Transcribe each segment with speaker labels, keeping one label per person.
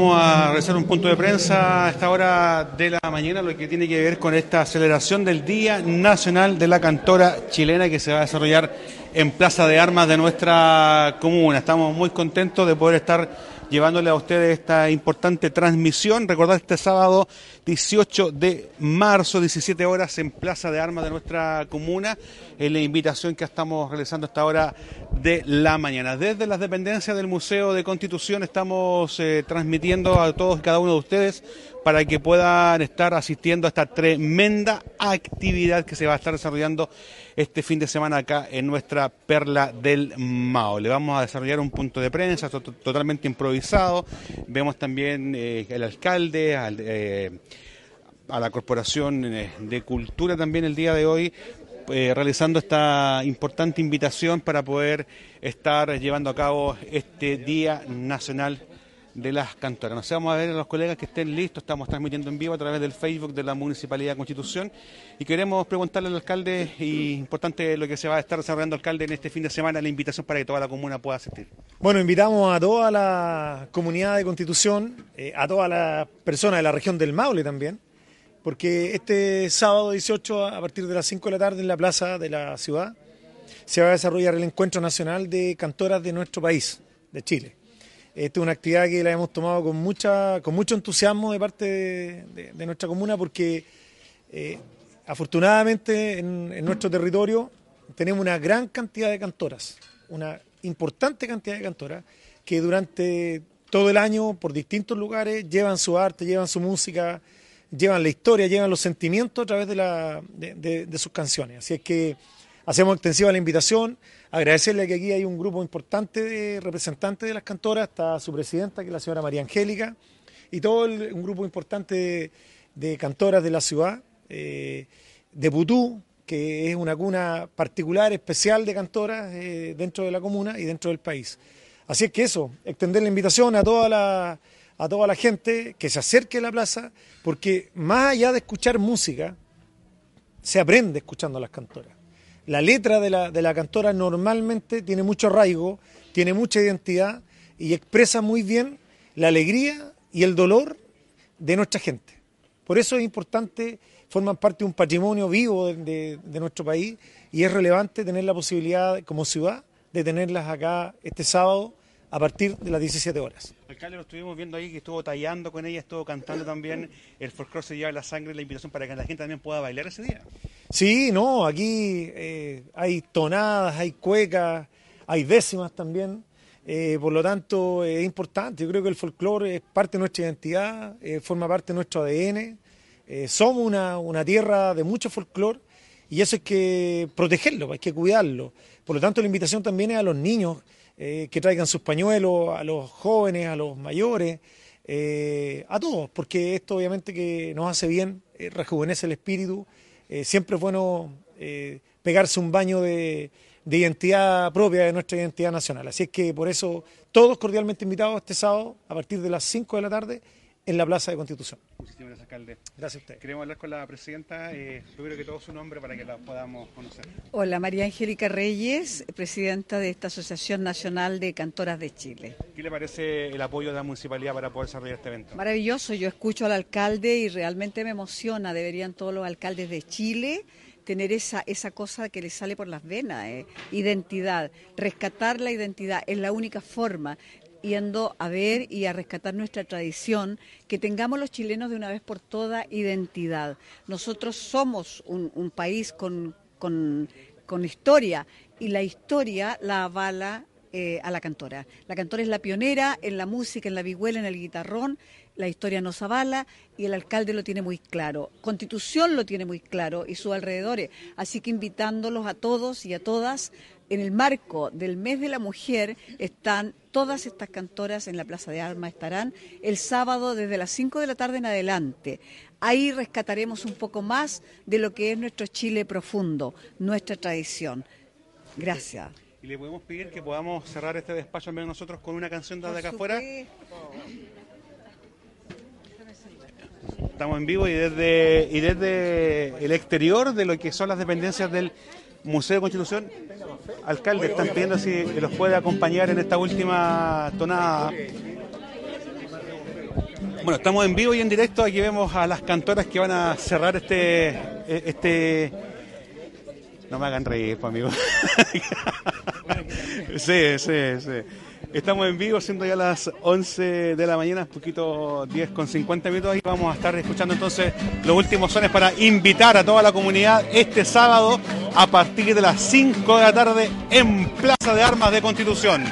Speaker 1: Vamos a realizar un punto de prensa a esta hora de la mañana, lo que tiene que ver con esta celebración del Día Nacional de la Cantora Chilena que se va a desarrollar en Plaza de Armas de nuestra comuna. Estamos muy contentos de poder estar llevándole a ustedes esta importante transmisión. Recordar este sábado 18 de marzo, 17 horas en Plaza de Armas de nuestra comuna, en la invitación que estamos realizando a esta hora de la mañana. Desde las dependencias del Museo de Constitución estamos eh, transmitiendo a todos y cada uno de ustedes para que puedan estar asistiendo a esta tremenda actividad que se va a estar desarrollando este fin de semana acá en nuestra perla del Mao. Le vamos a desarrollar un punto de prensa totalmente improvisado. Vemos también eh, el alcalde, eh, a la Corporación eh, de Cultura también el día de hoy, realizando esta importante invitación para poder estar llevando a cabo este Día Nacional de las cantoras. Nos vamos a ver a los colegas que estén listos, estamos transmitiendo en vivo a través del Facebook de la Municipalidad de Constitución y queremos preguntarle al alcalde, y importante lo que se va a estar desarrollando alcalde en este fin de semana, la invitación para que toda la comuna pueda asistir.
Speaker 2: Bueno, invitamos a toda la comunidad de Constitución, eh, a todas las personas de la región del Maule también, porque este sábado 18 a partir de las 5 de la tarde en la plaza de la ciudad se va a desarrollar el encuentro nacional de cantoras de nuestro país, de Chile. Esta es una actividad que la hemos tomado con mucha, con mucho entusiasmo de parte de, nuestra comuna porque eh, afortunadamente en, nuestro territorio tenemos una gran cantidad de cantoras, una importante cantidad de cantoras que durante todo el año por distintos lugares llevan su arte, llevan su música, llevan la historia, llevan los sentimientos a través de, la, de sus canciones. Así es que hacemos extensiva la invitación. Agradecerle que aquí hay un grupo importante de representantes de las cantoras, está su presidenta, que es la señora María Angélica, y todo un grupo importante de, cantoras de la ciudad, eh, de Putú, que es una cuna particular, especial de cantoras eh, dentro de la comuna y dentro del país. Así es que eso, extender la invitación a toda la, a toda la gente que se acerque a la plaza, porque más allá de escuchar música, se aprende escuchando a las cantoras la letra de la, de la cantora normalmente tiene mucho arraigo, tiene mucha identidad y expresa muy bien la alegría y el dolor de nuestra gente. Por eso es importante, forman parte de un patrimonio vivo de, de, nuestro país y es relevante tener la posibilidad como ciudad de tenerlas acá este sábado a partir de las 17 horas.
Speaker 1: Alcalde, lo estuvimos viendo ahí que estuvo tallando con ella, estuvo cantando también. El folclore se lleva la sangre la invitación para que la gente también pueda bailar ese día.
Speaker 2: Sí, no, aquí eh, hay tonadas, hay cuecas, hay décimas también. Eh, por lo tanto, es importante. Yo creo que el folclore es parte de nuestra identidad, eh, forma parte de nuestro ADN. somos una, una tierra de mucho folclore y eso hay que protegerlo, hay que cuidarlo. Por lo tanto, la invitación también es a los niños eh, que traigan sus pañuelos a los jóvenes, a los mayores, eh, a todos, porque esto obviamente que nos hace bien, eh, rejuvenece el espíritu, siempre es bueno pegarse un baño de, de identidad propia de nuestra identidad nacional. Así es que por eso todos cordialmente invitados este sábado a partir de las 5 de la tarde en la Plaza de Constitución.
Speaker 1: Muchísimas gracias, alcalde.
Speaker 2: Gracias a usted.
Speaker 1: Queremos hablar con la presidenta, eh, que todo su nombre para que la podamos conocer.
Speaker 3: Hola, María Angélica Reyes, presidenta de esta Asociación Nacional de Cantoras de Chile.
Speaker 1: ¿Qué le parece el apoyo de la municipalidad para poder desarrollar este evento?
Speaker 3: Maravilloso, yo escucho al alcalde y realmente me emociona, deberían todos los alcaldes de Chile tener esa, esa cosa que les sale por las venas, eh. identidad, rescatar la identidad es la única forma yendo a ver y a rescatar nuestra tradición, que tengamos los chilenos de una vez por todas identidad. Nosotros somos un, país con, con, historia y la historia la avala eh, a la cantora. La cantora es la pionera en la música, en la vihuela, en el guitarrón. La historia nos avala y el alcalde lo tiene muy claro. Constitución lo tiene muy claro y sus alrededores. Así que invitándolos a todos y a todas en el marco del mes de la mujer están todas estas cantoras en la Plaza de Armas, estarán el sábado desde las 5 de la tarde en adelante. Ahí rescataremos un poco más de lo que es nuestro Chile profundo, nuestra tradición. Gracias.
Speaker 1: Y le podemos pedir que podamos cerrar este despacho al menos nosotros con una canción de acá afuera. Estamos en vivo y desde, y desde el exterior de lo que son las dependencias del Museo de Constitución alcalde, están pidiendo si los puede acompañar en esta última tonada. Bueno, estamos en vivo y en directo. Aquí vemos a las cantoras que van a cerrar este. eh, este... No me hagan reír, pues, amigo. sí, sí, sí. Estamos en vivo, siendo ya las 11 de la mañana, poquito 10 con 50 minutos. Y vamos a estar escuchando entonces los últimos sones para invitar a toda la comunidad este sábado a partir de las 5 de la tarde en Plaza de Armas de Constitución.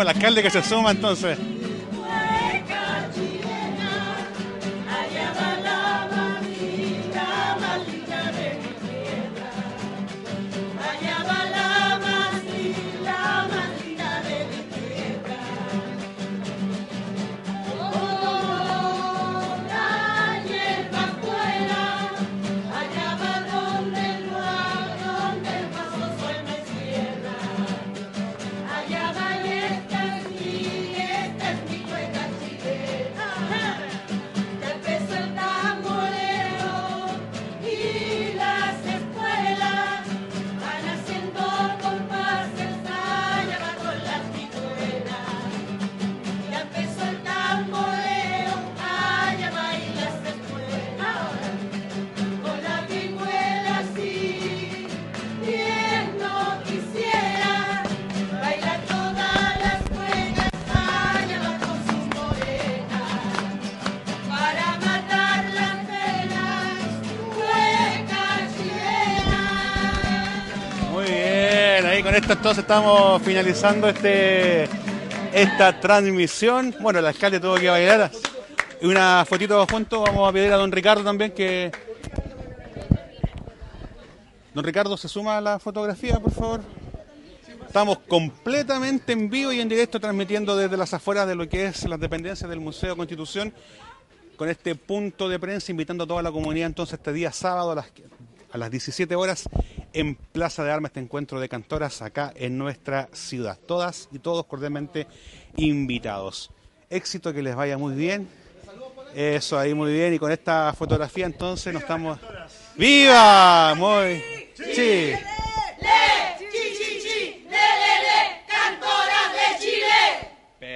Speaker 1: Al alcalde que se suma entonces. Ahí con esto entonces estamos finalizando este esta transmisión. Bueno, el alcalde tuvo que bailar. Y una fotito juntos, vamos a pedir a don Ricardo también que... Don Ricardo, ¿se suma a la fotografía, por favor? Estamos completamente en vivo y en directo transmitiendo desde las afueras de lo que es las dependencias del Museo Constitución con este punto de prensa, invitando a toda la comunidad entonces este día sábado a las, a las 17 horas en Plaza de Armas, este encuentro de cantoras acá en nuestra ciudad. Todas y todos cordialmente invitados. Éxito, que les vaya muy bien. Eso ahí muy bien. Y con esta fotografía entonces nos estamos... ¡Viva! Muy... Sí.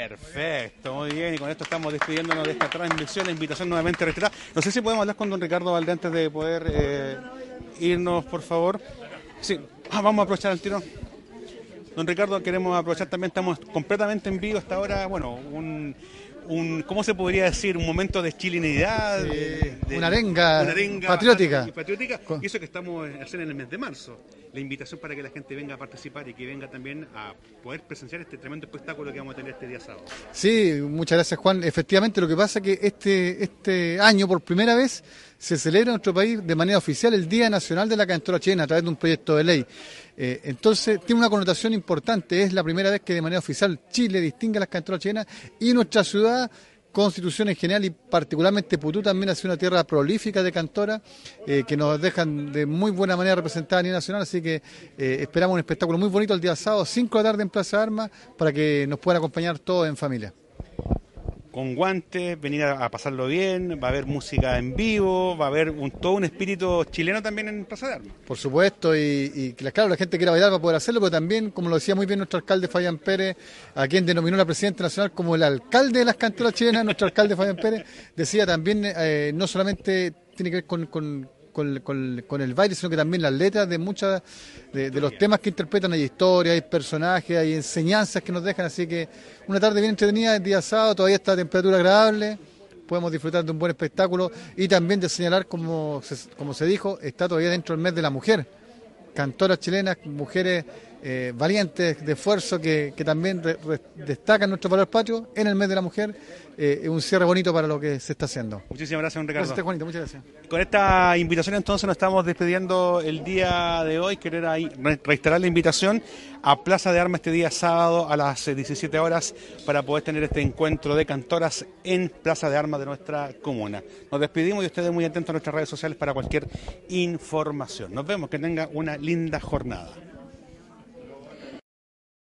Speaker 1: Perfecto, muy bien. Y con esto estamos despidiéndonos de esta transmisión. La invitación nuevamente reiterada. No sé si podemos hablar con don Ricardo Valde antes de poder eh, irnos, por favor. Sí, ah, vamos a aprovechar el tiro. Don Ricardo, queremos aprovechar también, estamos completamente en vivo hasta ahora. Bueno, un, un ¿cómo se podría decir? Un momento de chilenidad. de- de-
Speaker 4: una arenga
Speaker 1: una arenga
Speaker 4: patriótica.
Speaker 1: Y eso que estamos haciendo en el mes de marzo. La invitación para que la gente venga a participar y que venga también a poder presenciar este tremendo espectáculo que vamos a tener este día sábado.
Speaker 4: Sí, muchas gracias Juan. Efectivamente, lo que pasa es que este, este año, por primera vez, se celebra en nuestro país de manera oficial el Día Nacional de la Cantora Chilena a través de un proyecto de ley. Eh, entonces, tiene una connotación importante. Es la primera vez que de manera oficial Chile distingue a las cantoras chilenas y nuestra ciudad Constitución en general y particularmente Putú también ha sido una tierra prolífica de cantoras eh, que nos dejan de muy buena manera representada a nivel nacional, así que eh, esperamos un espectáculo muy bonito el día sábado, 5 de la tarde en Plaza Armas, para que nos puedan acompañar todos en familia.
Speaker 1: Con guantes, venir a, pasarlo bien, va a haber música en vivo, va a haber un, todo un espíritu chileno también en Plaza de Armas.
Speaker 4: Por supuesto, y, y claro, la gente quiera bailar va a poder hacerlo, pero también, como lo decía muy bien nuestro alcalde Fabián Pérez, a quien denominó la presidenta nacional como el alcalde de las cantoras chilenas, nuestro alcalde Fabián Pérez, decía también, eh, no solamente tiene que ver con- con- con- con el baile, sino que también las letras de muchas de, de los temas que interpretan, hay historias, hay personajes, hay enseñanzas que nos dejan, así que una tarde bien entretenida, el día sábado, todavía está a temperatura agradable, podemos disfrutar de un buen espectáculo y también de señalar, como se, como se dijo, está todavía dentro del mes de la mujer. Cantoras chilenas, mujeres eh, valientes de esfuerzo que, que también re- re- destacan nuestro valor patrio en el mes de la mujer. Eh, un cierre bonito para lo que se está haciendo.
Speaker 1: Muchísimas gracias, don Ricardo.
Speaker 4: Gracias, Juanito, muchas gracias.
Speaker 1: Con esta invitación entonces nos estamos despidiendo el día de hoy. Querer ahí re- reiterar la invitación a Plaza de Armas este día sábado a las eh, 17 horas para poder tener este encuentro de cantoras en Plaza de Armas de nuestra comuna. Nos despedimos y ustedes muy atentos a nuestras redes sociales para cualquier información. Nos vemos, que tenga una linda jornada.